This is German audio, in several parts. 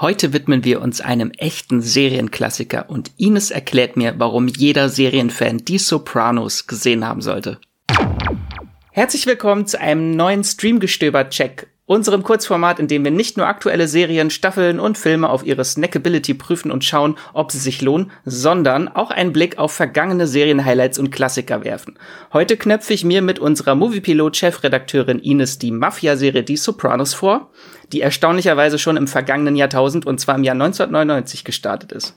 Heute widmen wir uns einem echten Serienklassiker und Ines erklärt mir, warum jeder Serienfan Die Sopranos gesehen haben sollte. Herzlich willkommen zu einem neuen Streamgestöber-Check unserem Kurzformat, in dem wir nicht nur aktuelle Serien, Staffeln und Filme auf ihre Snackability prüfen und schauen, ob sie sich lohnen, sondern auch einen Blick auf vergangene Serien-Highlights und Klassiker werfen. Heute knöpfe ich mir mit unserer Moviepilot-Chefredakteurin Ines die Mafia-Serie Die Sopranos vor, die erstaunlicherweise schon im vergangenen Jahrtausend und zwar im Jahr 1999 gestartet ist.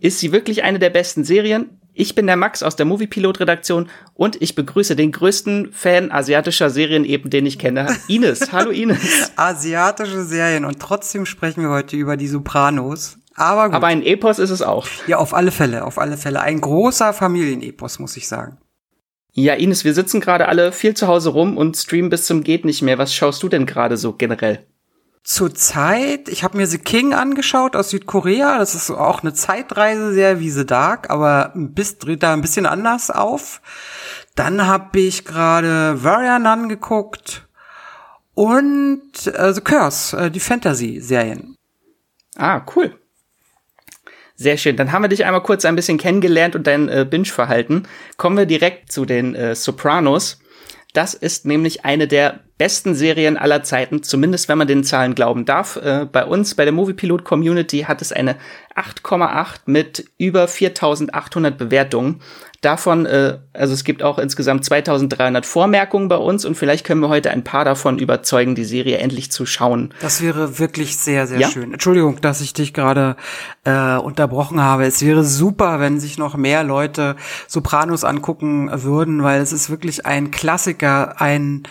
Ist sie wirklich eine der besten Serien? Ich bin der Max aus der Moviepilot-Redaktion und ich begrüße den größten Fan asiatischer Serien eben, den ich kenne. Ines, hallo Ines. Asiatische Serien und trotzdem sprechen wir heute über die Sopranos. Aber gut. Aber ein Epos ist es auch. Ja, auf alle Fälle, auf alle Fälle. Ein großer Familienepos, muss ich sagen. Ja, Ines, wir sitzen gerade alle viel zu Hause rum und streamen bis zum geht nicht mehr. Was schaust du denn gerade so generell? Zurzeit, ich habe mir The King angeschaut aus Südkorea. Das ist auch eine Zeitreise, sehr wie The Dark, aber bis, dreht da ein bisschen anders auf. Dann habe ich gerade Warrior angeguckt und äh, The Curse, äh, die Fantasy-Serien. Ah, cool. Sehr schön. Dann haben wir dich einmal kurz ein bisschen kennengelernt und dein äh, Binge-Verhalten. Kommen wir direkt zu den äh, Sopranos. Das ist nämlich eine der besten Serien aller Zeiten, zumindest wenn man den Zahlen glauben darf. Äh, bei uns, bei der Moviepilot Community, hat es eine 8,8 mit über 4800 Bewertungen. Davon, äh, also es gibt auch insgesamt 2300 Vormerkungen bei uns und vielleicht können wir heute ein paar davon überzeugen, die Serie endlich zu schauen. Das wäre wirklich sehr, sehr ja? schön. Entschuldigung, dass ich dich gerade äh, unterbrochen habe. Es wäre super, wenn sich noch mehr Leute Sopranos angucken würden, weil es ist wirklich ein Klassiker, ein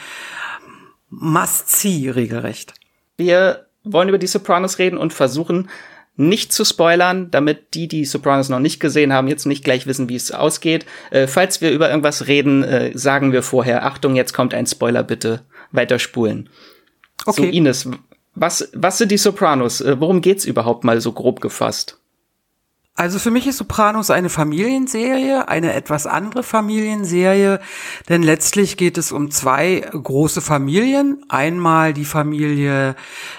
Must-See regelrecht. Wir wollen über die Sopranos reden und versuchen nicht zu spoilern, damit die, die Sopranos noch nicht gesehen haben, jetzt nicht gleich wissen, wie es ausgeht. Äh, falls wir über irgendwas reden, äh, sagen wir vorher, Achtung, jetzt kommt ein Spoiler, bitte weiterspulen. Okay. So, Ines, was, was sind die Sopranos? Äh, worum geht's überhaupt mal so grob gefasst? Also für mich ist Sopranos eine Familienserie, eine etwas andere Familienserie, denn letztlich geht es um zwei große Familien. Einmal die Familie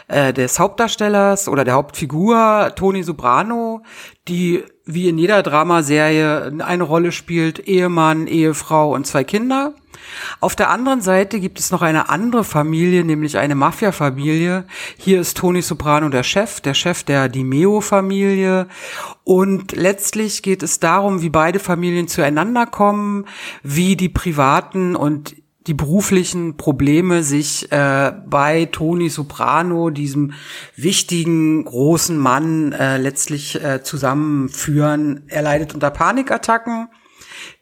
äh, des Hauptdarstellers oder der Hauptfigur Tony Soprano, die wie in jeder Dramaserie eine Rolle spielt, Ehemann, Ehefrau und zwei Kinder. Auf der anderen Seite gibt es noch eine andere Familie, nämlich eine Mafia-Familie. Hier ist Tony Soprano der Chef, der Chef der Di Meo-Familie. Und letztlich geht es darum, wie beide Familien zueinander kommen, wie die privaten und die beruflichen Probleme sich äh, bei Tony Soprano, diesem wichtigen großen Mann, äh, letztlich äh, zusammenführen. Er leidet unter Panikattacken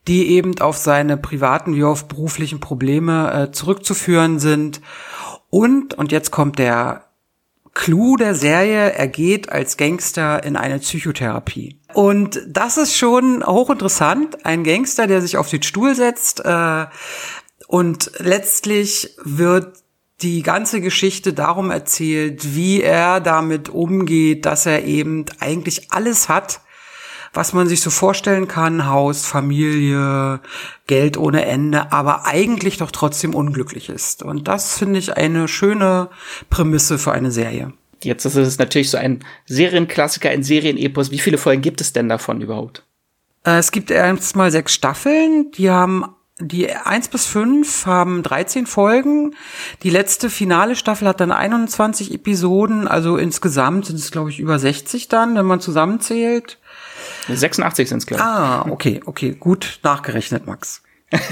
die eben auf seine privaten wie auf beruflichen Probleme äh, zurückzuführen sind. Und, und jetzt kommt der Clou der Serie, er geht als Gangster in eine Psychotherapie. Und das ist schon hochinteressant. Ein Gangster, der sich auf den Stuhl setzt äh, und letztlich wird die ganze Geschichte darum erzählt, wie er damit umgeht, dass er eben eigentlich alles hat, was man sich so vorstellen kann, Haus, Familie, Geld ohne Ende, aber eigentlich doch trotzdem unglücklich ist. Und das finde ich eine schöne Prämisse für eine Serie. Jetzt ist es natürlich so ein Serienklassiker, ein Serienepos. Wie viele Folgen gibt es denn davon überhaupt? Äh, es gibt erstmal sechs Staffeln, die haben die eins bis fünf haben 13 Folgen. Die letzte finale Staffel hat dann 21 Episoden. Also insgesamt sind es, glaube ich, über 60 dann, wenn man zusammenzählt. 86 sind es, glaube ich. Ah, okay, okay. Gut nachgerechnet, Max.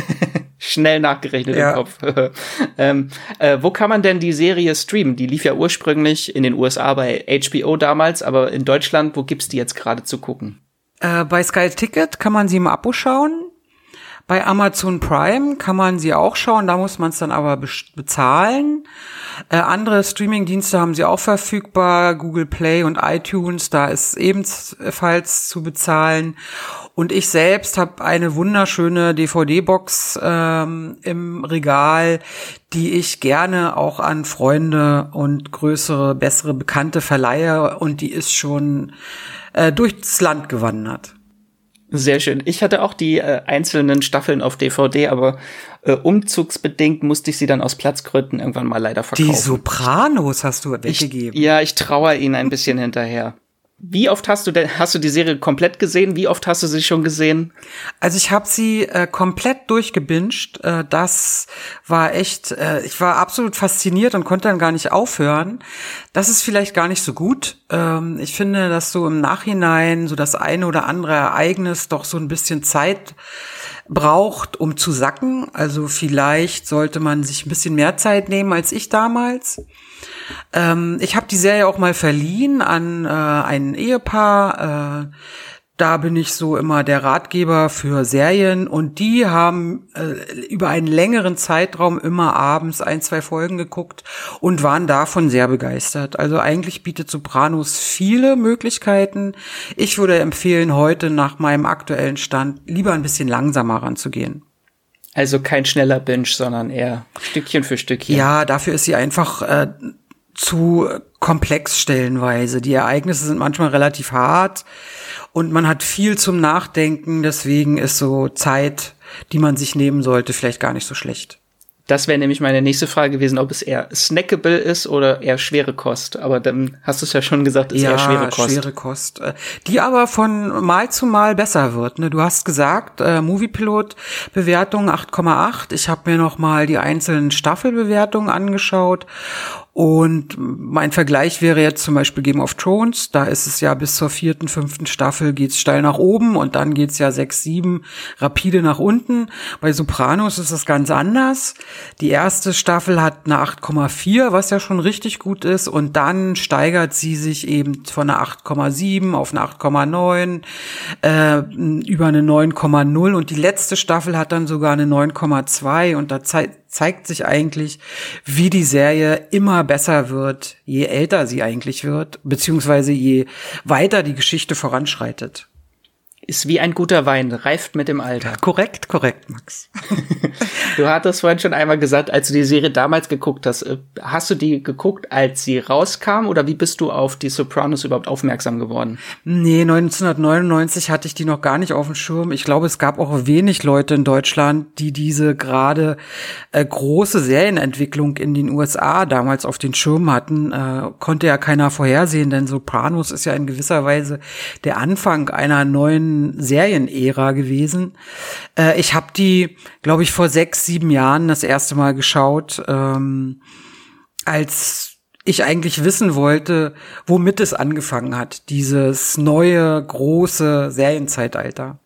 Schnell nachgerechnet ja. im Kopf. ähm, äh, wo kann man denn die Serie streamen? Die lief ja ursprünglich in den USA bei HBO damals, aber in Deutschland, wo gibt's die jetzt gerade zu gucken? Äh, bei Sky Ticket kann man sie im Abo schauen. Bei Amazon Prime kann man sie auch schauen, da muss man es dann aber bezahlen. Äh, andere Streaming-Dienste haben sie auch verfügbar, Google Play und iTunes, da ist ebenfalls zu bezahlen. Und ich selbst habe eine wunderschöne DVD-Box ähm, im Regal, die ich gerne auch an Freunde und größere, bessere Bekannte verleihe. Und die ist schon äh, durchs Land gewandert. Sehr schön. Ich hatte auch die äh, einzelnen Staffeln auf DVD, aber Äh, umzugsbedingt musste ich sie dann aus Platzgründen irgendwann mal leider verkaufen. Die Sopranos hast du weggegeben. Ich, ja, ich trauere ihnen ein bisschen hinterher. Wie oft hast du denn, hast du die Serie komplett gesehen? Wie oft hast du sie schon gesehen? Also ich habe sie äh, komplett durchgebinged. Äh, das war echt, äh, ich war absolut fasziniert und konnte dann gar nicht aufhören. Das ist vielleicht gar nicht so gut. Ähm, ich finde, dass so im Nachhinein so das eine oder andere Ereignis doch so ein bisschen Zeit braucht, um zu sacken. Also vielleicht sollte man sich ein bisschen mehr Zeit nehmen als ich damals. Ähm, ich habe die Serie auch mal verliehen an äh, ein Ehepaar. Äh, da bin ich so immer der Ratgeber für Serien und die haben äh, über einen längeren Zeitraum immer abends ein, zwei Folgen geguckt und waren davon sehr begeistert. Also eigentlich bietet Sopranos viele Möglichkeiten. Ich würde empfehlen, heute nach meinem aktuellen Stand lieber ein bisschen langsamer ranzugehen. Also kein schneller Binge, sondern eher Stückchen für Stückchen. Ja, dafür ist sie einfach äh, zu komplex stellenweise. Die Ereignisse sind manchmal relativ hart und man hat viel zum Nachdenken. Deswegen ist so Zeit, die man sich nehmen sollte, vielleicht gar nicht so schlecht. Das wäre nämlich meine nächste Frage gewesen, ob es eher snackable ist oder eher schwere Kost. Aber dann hast du es ja schon gesagt, ist ja, eher schwere Kost. schwere Kost. Äh, die aber von Mal zu Mal besser wird. Ne? Du hast gesagt, äh, Moviepilot-Bewertung 8,8. Ich habe mir noch mal die einzelnen Staffelbewertungen angeschaut und mein Vergleich wäre jetzt zum Beispiel Game of Thrones. Da ist es ja bis zur vierten, fünften Staffel geht's steil nach oben und dann geht's ja sechs, sieben rapide nach unten. Bei Sopranos ist das ganz anders. Die erste Staffel hat eine 8,4, was ja schon richtig gut ist. Und dann steigert sie sich eben von einer 8,7 auf eine 8,9, äh, über eine 9,0. Und die letzte Staffel hat dann sogar eine 9,2. Und da zeigt zeigt sich eigentlich, wie die Serie immer besser wird, je älter sie eigentlich wird, beziehungsweise je weiter die Geschichte voranschreitet. Ist wie ein guter Wein, reift mit dem Alter. Korrekt, korrekt, Max. du hattest vorhin schon einmal gesagt, als du die Serie damals geguckt hast, äh, hast du die geguckt, als sie rauskam oder wie bist du auf die Sopranos überhaupt aufmerksam geworden? Nee, 1999 hatte ich die noch gar nicht auf dem Schirm. Ich glaube, es gab auch wenig Leute in Deutschland, die diese gerade äh, große Serienentwicklung in den USA damals auf den Schirm hatten. Äh, konnte ja keiner vorhersehen, denn Sopranos ist ja in gewisser Weise der Anfang einer neuen Serienära gewesen. Äh, ich habe die, glaube ich, vor sechs, sieben Jahren das erste Mal geschaut, ähm, als ich eigentlich wissen wollte, womit es angefangen hat, dieses neue, große Serienzeitalter.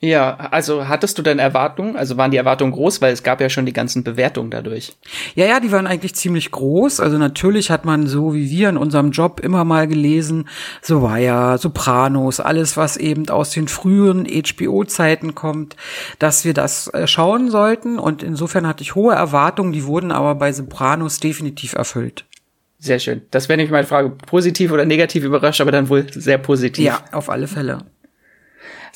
Ja, also hattest du denn Erwartungen? Also waren die Erwartungen groß, weil es gab ja schon die ganzen Bewertungen dadurch. Ja, ja, die waren eigentlich ziemlich groß. Also natürlich hat man so wie wir in unserem Job immer mal gelesen, so war ja Sopranos, alles was eben aus den früheren HBO-Zeiten kommt, dass wir das äh, schauen sollten. Und insofern hatte ich hohe Erwartungen, die wurden aber bei Sopranos definitiv erfüllt. Sehr schön. Das wäre nämlich meine Frage, positiv oder negativ überrascht, aber dann wohl sehr positiv. Ja, auf alle Fälle.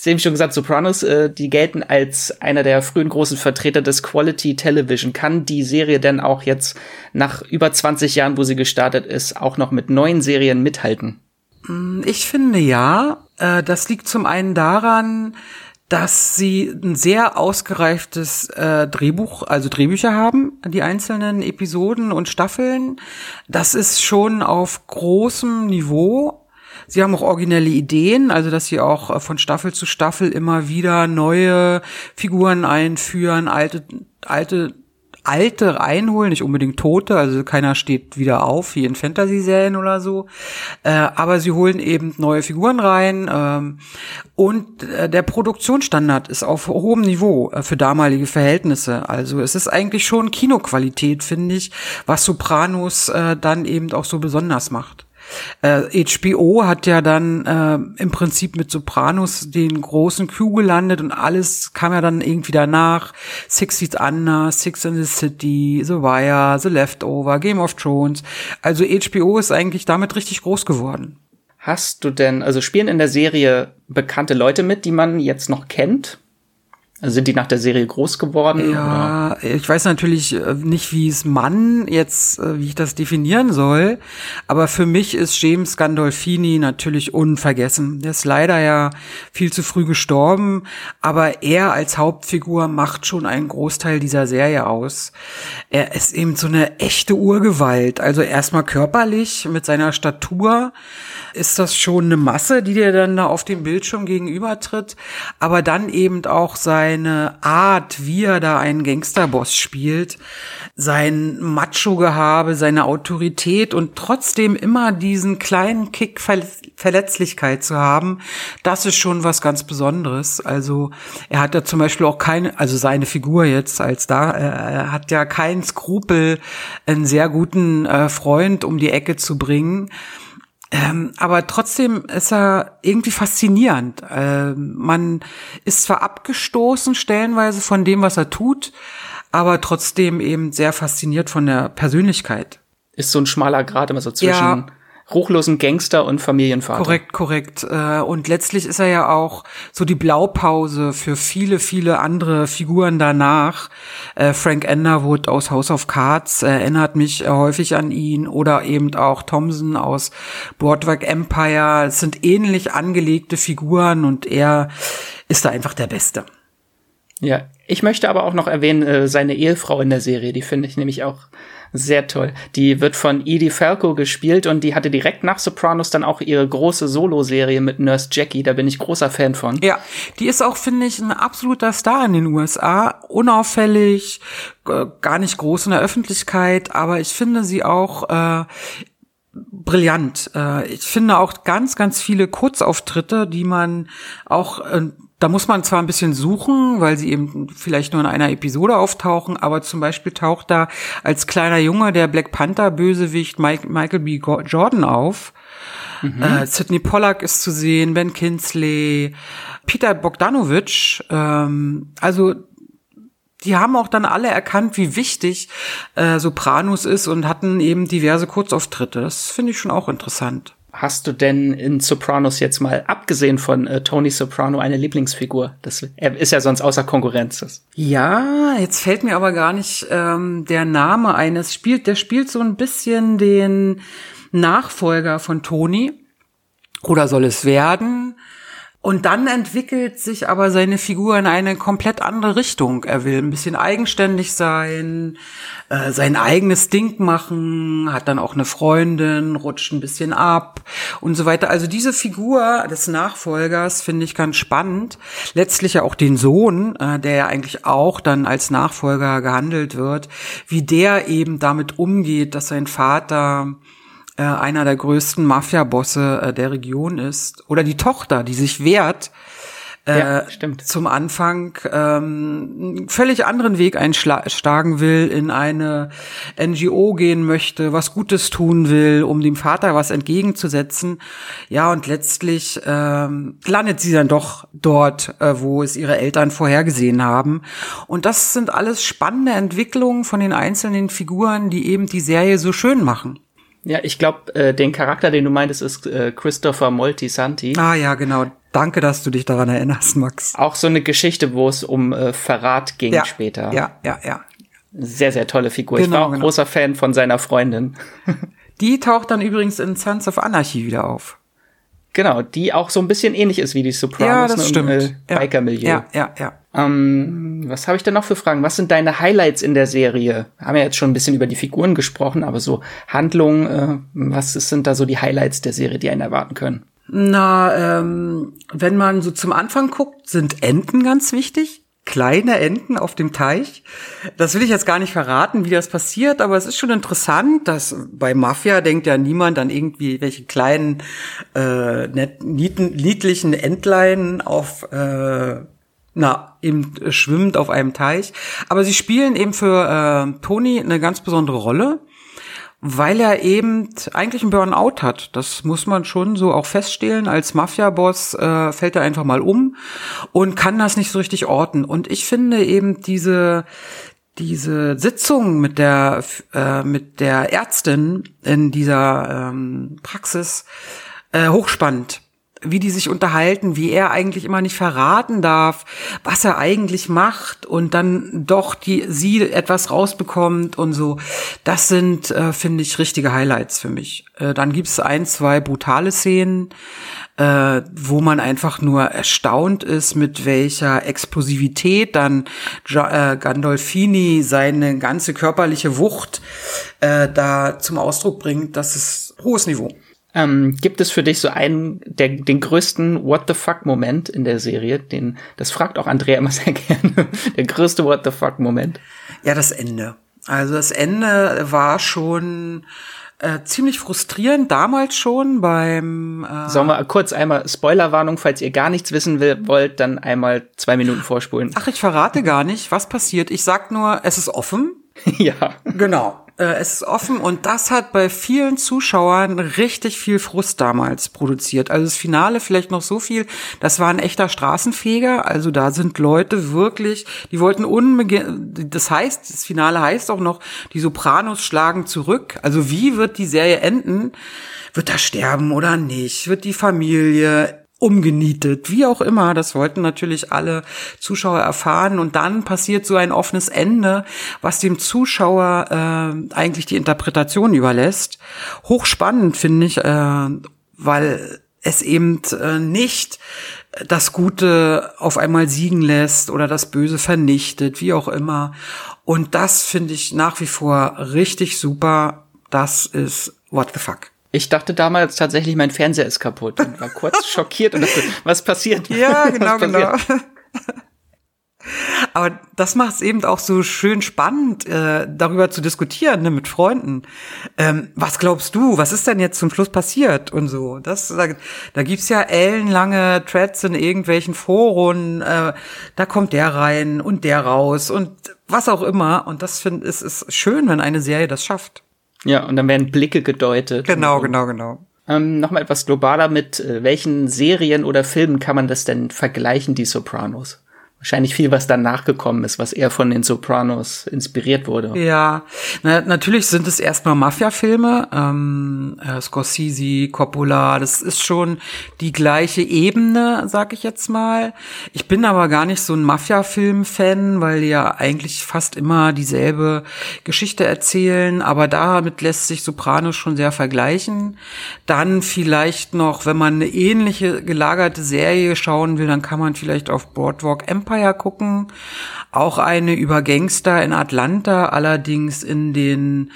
Sie haben schon gesagt, Sopranos, äh, die gelten als einer der frühen großen Vertreter des Quality Television. Kann die Serie denn auch jetzt nach über 20 Jahren, wo sie gestartet ist, auch noch mit neuen Serien mithalten? Mm, ich finde ja. Äh, das liegt zum einen daran, dass sie ein sehr ausgereiftes äh, Drehbuch, also Drehbücher haben, die einzelnen Episoden und Staffeln. Das ist schon auf großem Niveau Sie haben auch originelle Ideen, also dass sie auch äh, von Staffel zu Staffel immer wieder neue Figuren einführen, alte, alte alte reinholen, nicht unbedingt tote, also keiner steht wieder auf, wie in Fantasy-Serien oder so. Äh, aber sie holen eben neue Figuren rein ähm, und äh, der Produktionsstandard ist auf hohem Niveau äh, für damalige Verhältnisse. Also es ist eigentlich schon Kinoqualität, finde ich, was Sopranos äh, dann eben auch so besonders macht. Äh, HBO hat ja dann äh, im Prinzip mit Sopranos den großen Q gelandet und alles kam ja dann irgendwie danach. Six Seats Under, Six in the City, The Wire, The Leftover, Game of Thrones. Also HBO ist eigentlich damit richtig groß geworden. Hast du denn, also spielen in der Serie bekannte Leute mit, die man jetzt noch kennt? Also sind die nach der Serie groß geworden? Ja, oder? ich weiß natürlich äh, nicht, wie es Mann jetzt, äh, wie ich das definieren soll. Aber für mich ist James Gandolfini natürlich unvergessen. Der ist leider ja viel zu früh gestorben. Aber er als Hauptfigur macht schon einen Großteil dieser Serie aus. Er ist eben so eine echte Urgewalt. Also erstmal körperlich mit seiner Statur ist das schon eine Masse, die dir dann da auf dem Bildschirm gegenübertritt. Aber dann eben auch seine Art, wie er da einen Gangsterboss spielt, sein Macho-Gehabe, seine Autorität und trotzdem immer diesen kleinen Kick Verletzlichkeit zu haben, das ist schon was ganz Besonderes. Also er hat ja zum Beispiel auch keine, also seine Figur jetzt als da, äh, er hat ja keinen Skrupel, einen sehr guten äh, Freund um die Ecke zu bringen. Ähm, aber trotzdem ist er irgendwie faszinierend. Ähm, man ist zwar abgestoßen stellenweise von dem, was er tut, aber trotzdem eben sehr fasziniert von der Persönlichkeit. Ist so ein schmaler Grad immer so zwischen ja ruchlosen Gangster und Familienvater. Korrekt, korrekt. Äh, und letztlich ist er ja auch so die Blaupause für viele, viele andere Figuren danach. Äh, Frank Underwood aus House of Cards erinnert mich häufig an ihn oder eben auch Thompson aus Broadway Empire. Es sind ähnlich angelegte Figuren und er ist da einfach der Beste. Ja, ich möchte aber auch noch erwähnen, äh, seine Ehefrau in der Serie, die finde ich nämlich auch sehr toll. Die wird von Edie Falco gespielt und die hatte direkt nach Sopranos dann auch ihre große Solo-Serie mit Nurse Jackie. Da bin ich großer Fan von. Ja, die ist auch, finde ich, ein absoluter Star in den USA. Unauffällig, gar nicht groß in der Öffentlichkeit, aber ich finde sie auch äh, brillant. Äh, ich finde auch ganz, ganz viele Kurzauftritte, die man auch äh, da muss man zwar ein bisschen suchen, weil sie eben vielleicht nur in einer Episode auftauchen, aber zum Beispiel taucht da als kleiner Junge der Black Panther Bösewicht Mike, Michael B. Jordan auf. Mhm. Äh, Sidney Pollack ist zu sehen, Ben Kinsley, Peter Bogdanovich. Ähm, also die haben auch dann alle erkannt, wie wichtig äh, Sopranos ist und hatten eben diverse Kurzauftritte. Das finde ich schon auch interessant. Hast du denn in Sopranos jetzt mal, abgesehen von äh, Tony Soprano, eine Lieblingsfigur? Das, er ist ja sonst außer Konkurrenz. Ja, jetzt fällt mir aber gar nicht ähm, der Name eines. Spielt, der spielt so ein bisschen den Nachfolger von Tony. Oder soll es werden? Und dann entwickelt sich aber seine Figur in eine komplett andere Richtung. Er will ein bisschen eigenständig sein, äh, sein eigenes Ding machen, hat dann auch eine Freundin, rutscht ein bisschen ab und so weiter. Also diese Figur des Nachfolgers finde ich ganz spannend. Letztlich ja auch den Sohn, äh, der ja eigentlich auch dann als Nachfolger gehandelt wird, wie der eben damit umgeht, dass sein Vater äh, einer der größten Mafia-Bosse äh, der Region ist. Oder die Tochter, die sich wehrt, äh, ja, stimmt. zum Anfang ähm, völlig anderen Weg einschlagen will, in eine NGO gehen möchte, was Gutes tun will, um dem Vater was entgegenzusetzen. Ja, und letztlich ähm, landet sie dann doch dort, äh, wo es ihre Eltern vorhergesehen haben. Und das sind alles spannende Entwicklungen von den einzelnen Figuren, die eben die Serie so schön machen. Ja, ich glaube, äh, den Charakter, den du meintest, ist äh, Christopher Moltisanti. Ah ja, genau. Danke, dass du dich daran erinnerst, Max. Auch so eine Geschichte, wo es um äh, Verrat ging ja, später. Ja, ja, ja. Sehr, sehr tolle Figur. Genau, ich war auch genau. großer Fan von seiner Freundin. Die taucht dann übrigens in Sons of Anarchy wieder auf. Genau, die auch so ein bisschen ähnlich ist wie die Sopranos. Ja, das ne, stimmt. Im, äh, Biker-Milieu. Ja, ja, ja. Ähm, was habe ich denn noch für Fragen? Was sind deine Highlights in der Serie? Wir haben ja jetzt schon ein bisschen über die Figuren gesprochen, aber so Handlungen, äh, was sind da so die Highlights der Serie, die einen erwarten können? Na, ähm, wenn man so zum Anfang guckt, sind Enten ganz wichtig. Kleine Enten auf dem Teich. Das will ich jetzt gar nicht verraten, wie das passiert, aber es ist schon interessant, dass bei Mafia denkt ja niemand an irgendwie welche kleinen, äh, niedlichen Entlein auf äh, na, eben schwimmend auf einem Teich. Aber sie spielen eben für äh, Tony eine ganz besondere Rolle, weil er eben eigentlich einen Burnout hat. Das muss man schon so auch feststellen. Als Mafia-Boss äh, fällt er einfach mal um und kann das nicht so richtig orten. Und ich finde eben diese diese Sitzung mit der äh, mit der Ärztin in dieser ähm, Praxis äh, hochspannend wie die sich unterhalten, wie er eigentlich immer nicht verraten darf, was er eigentlich macht und dann doch die sie etwas rausbekommt und so. Das sind, äh, finde ich, richtige Highlights für mich. Äh, dann gibt's ein, zwei brutale Szenen, äh, wo man einfach nur erstaunt ist, mit welcher Explosivität dann ja, äh, Gandolfini seine ganze körperliche Wucht äh, da zum Ausdruck bringt. Das ist hohes Niveau. Ähm, gibt es für dich so einen, der, den größten What the fuck Moment in der Serie? Den, das fragt auch Andrea immer sehr gerne. der größte What the fuck Moment? Ja, das Ende. Also das Ende war schon äh, ziemlich frustrierend damals schon beim. Äh Sollen wir kurz einmal Spoilerwarnung, falls ihr gar nichts wissen will, wollt, dann einmal zwei Minuten vorspulen. Ach, ich verrate gar nicht, was passiert. Ich sag nur, es ist offen. ja. Genau. Äh, es ist offen und das hat bei vielen Zuschauern richtig viel Frust damals produziert. Also das Finale vielleicht noch so viel, das war ein echter Straßenfeger, also da sind Leute wirklich, die wollten unbedingt, das heißt, das Finale heißt auch noch, die Sopranos schlagen zurück. Also wie wird die Serie enden? Wird er sterben oder nicht? Wird die Familie umgenietet, wie auch immer. Das wollten natürlich alle Zuschauer erfahren. Und dann passiert so ein offenes Ende, was dem Zuschauer äh, eigentlich die Interpretation überlässt. Hochspannend finde ich, äh, weil es eben äh, nicht das Gute auf einmal siegen lässt oder das Böse vernichtet, wie auch immer. Und das finde ich nach wie vor richtig super. Das ist What the fuck. Ich dachte damals tatsächlich, mein Fernseher ist kaputt und war kurz schockiert und dachte, was passiert? Ja, genau, genau. Aber das macht es eben auch so schön spannend, äh, darüber zu diskutieren ne, mit Freunden. Ähm, was glaubst du, was ist denn jetzt zum Schluss passiert und so? Das, da, da gibt's ja ellenlange Threads in irgendwelchen Foren. Äh, da kommt der rein und der raus und was auch immer. Und das finde ich ist, ist schön, wenn eine Serie das schafft. Ja, und dann werden Blicke gedeutet. Genau, genau, genau. Ähm, Nochmal etwas globaler mit äh, welchen Serien oder Filmen kann man das denn vergleichen, die Sopranos? Wahrscheinlich viel, was dann nachgekommen ist, was eher von den Sopranos inspiriert wurde. Ja, na, natürlich sind es erstmal Mafia-Filme, ähm, äh, Scorsese, Coppola, das ist schon die gleiche Ebene, sag ich jetzt mal. Ich bin aber gar nicht so ein Mafia-Film-Fan, weil die ja eigentlich fast immer dieselbe Geschichte erzählen, aber damit lässt sich Sopranos schon sehr vergleichen. Dann vielleicht noch, wenn man eine ähnliche gelagerte Serie schauen will, dann kann man vielleicht auf Boardwalk Empire Empire gucken. Auch eine über Gangster in Atlanta, allerdings in den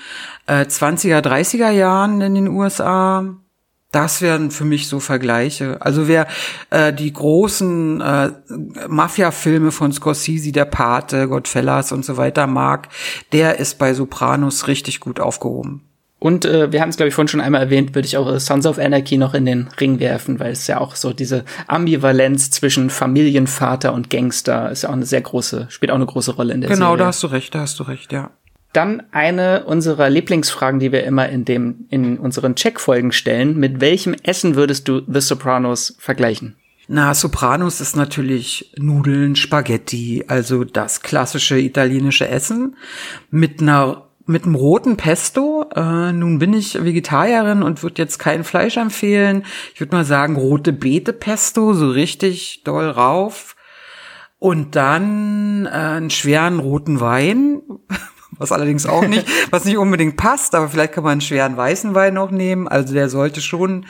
äh, 20er, 30er Jahren in den USA. Das wären für mich so Vergleiche. Also wer äh, die großen äh, Mafia-Filme von Scorsese, Der Pate, Godfellas und so weiter mag, der ist bei Sopranos richtig gut aufgehoben. Und äh, wir haben es, glaube ich, vorhin schon einmal erwähnt, würde ich auch Sons of Anarchy noch in den Ring werfen, weil es ja auch so diese Ambivalenz zwischen Familienvater und Gangster ist ja auch eine sehr große, spielt auch eine große Rolle in der genau, Serie. Genau, da hast du recht, da hast du recht, ja. Dann eine unserer Lieblingsfragen, die wir immer in dem, in unseren Checkfolgen stellen. Mit welchem Essen würdest du The Sopranos vergleichen? Na, Sopranos ist natürlich Nudeln, Spaghetti, also das klassische italienische Essen mit einer mit einem roten Pesto. Äh, nun bin ich Vegetarierin und würde jetzt kein Fleisch empfehlen. Ich würde mal sagen, rote Beete Pesto, so richtig doll rauf. Und dann äh, einen schweren roten Wein, was allerdings auch nicht, was nicht unbedingt passt, aber vielleicht kann man einen schweren weißen Wein noch nehmen. Also der sollte schon,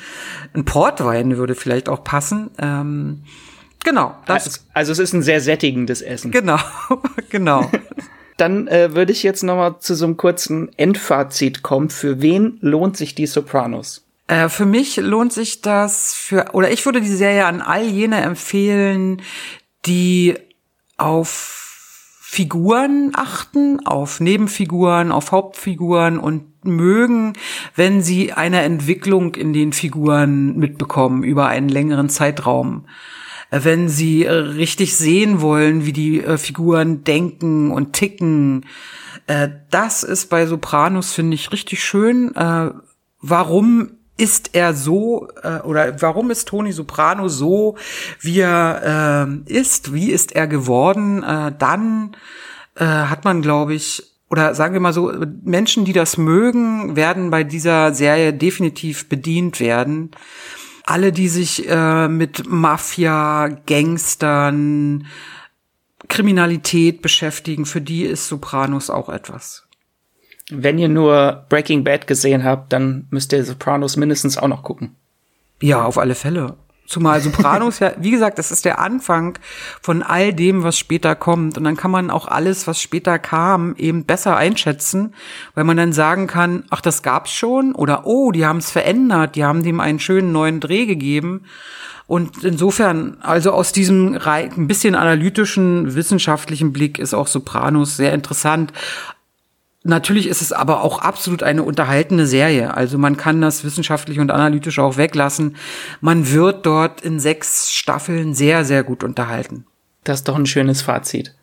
ein Portwein würde vielleicht auch passen. Ähm, genau. Das also, also es ist ein sehr sättigendes Essen. Genau, genau. Dann äh, würde ich jetzt noch mal zu so einem kurzen Endfazit kommen. Für wen lohnt sich die Sopranos? Äh, für mich lohnt sich das für, oder ich würde die Serie an all jene empfehlen, die auf Figuren achten, auf Nebenfiguren, auf Hauptfiguren und mögen, wenn sie eine Entwicklung in den Figuren mitbekommen über einen längeren Zeitraum wenn sie äh, richtig sehen wollen, wie die äh, Figuren denken und ticken. Äh, das ist bei Sopranos, finde ich, richtig schön. warum ist er so oder warum ist Tony Soprano so, wie er ist? Wie ist er geworden? dann hat man, glaube ich, oder sagen wir mal so, Menschen, die das mögen, werden bei dieser Serie definitiv bedient werden. Alle, die sich äh, mit Mafia, Gangstern, Kriminalität beschäftigen, für die ist Sopranos auch etwas. Wenn ihr nur Breaking Bad gesehen habt, dann müsst ihr Sopranos mindestens auch noch gucken. Ja, auf alle Fälle. Zumal Sopranos ja, wie gesagt, das ist der Anfang von all dem, was später kommt. Und dann kann man auch alles, was später kam, eben besser einschätzen, weil man dann sagen kann, ach, das gab's schon oder oh, die haben es verändert, die haben dem einen schönen neuen Dreh gegeben. Und insofern, also aus diesem ein bisschen analytischen, wissenschaftlichen Blick ist auch Sopranos sehr interessant. Natürlich ist es aber auch absolut eine unterhaltende Serie. Also man kann das wissenschaftlich und analytisch auch weglassen. Man wird dort in sechs Staffeln sehr, sehr gut unterhalten. Das ist doch ein schönes Fazit.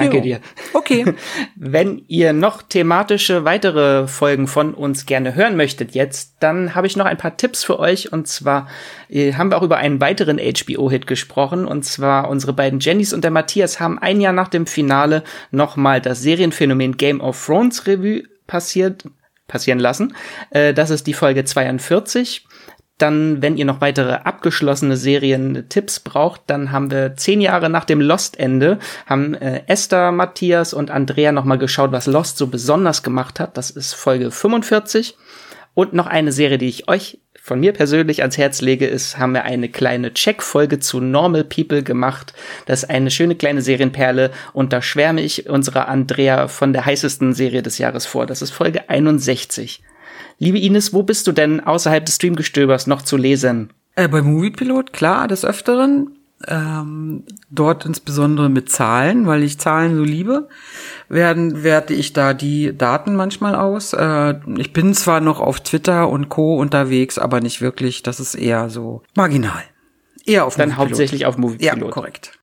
Danke jo. dir. Okay. Wenn ihr noch thematische weitere Folgen von uns gerne hören möchtet jetzt, dann habe ich noch ein paar Tipps für euch. Und zwar äh, haben wir auch über einen weiteren HBO-Hit gesprochen. Und zwar unsere beiden Jennys und der Matthias haben ein Jahr nach dem Finale nochmal das Serienphänomen Game of Thrones Revue passiert, passieren lassen. Äh, das ist die Folge 42. Dann, wenn ihr noch weitere abgeschlossene Serien-Tipps braucht, dann haben wir zehn Jahre nach dem Lost-Ende, haben äh, Esther, Matthias und Andrea nochmal geschaut, was Lost so besonders gemacht hat. Das ist Folge 45. Und noch eine Serie, die ich euch von mir persönlich ans Herz lege, ist, haben wir eine kleine Check-Folge zu Normal People gemacht. Das ist eine schöne kleine Serienperle und da schwärme ich unserer Andrea von der heißesten Serie des Jahres vor. Das ist Folge 61. Liebe Ines, wo bist du denn außerhalb des Streamgestöbers noch zu lesen? Äh, bei Moviepilot, klar, des Öfteren. Ähm, dort insbesondere mit Zahlen, weil ich Zahlen so liebe, werden werte ich da die Daten manchmal aus. Äh, ich bin zwar noch auf Twitter und Co unterwegs, aber nicht wirklich. Das ist eher so marginal. Eher auf Dann Moviepilot. hauptsächlich auf Moviepilot. Ja, korrekt.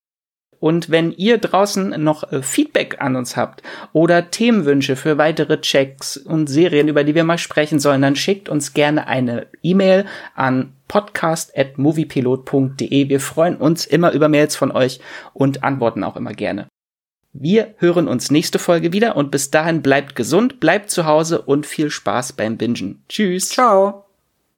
Und wenn ihr draußen noch äh, Feedback an uns habt oder Themenwünsche für weitere Checks und Serien, über die wir mal sprechen sollen, dann schickt uns gerne eine E-Mail an podcast.moviepilot.de. Wir freuen uns immer über Mails von euch und antworten auch immer gerne. Wir hören uns nächste Folge wieder und bis dahin bleibt gesund, bleibt zu Hause und viel Spaß beim Bingen. Tschüss. Ciao.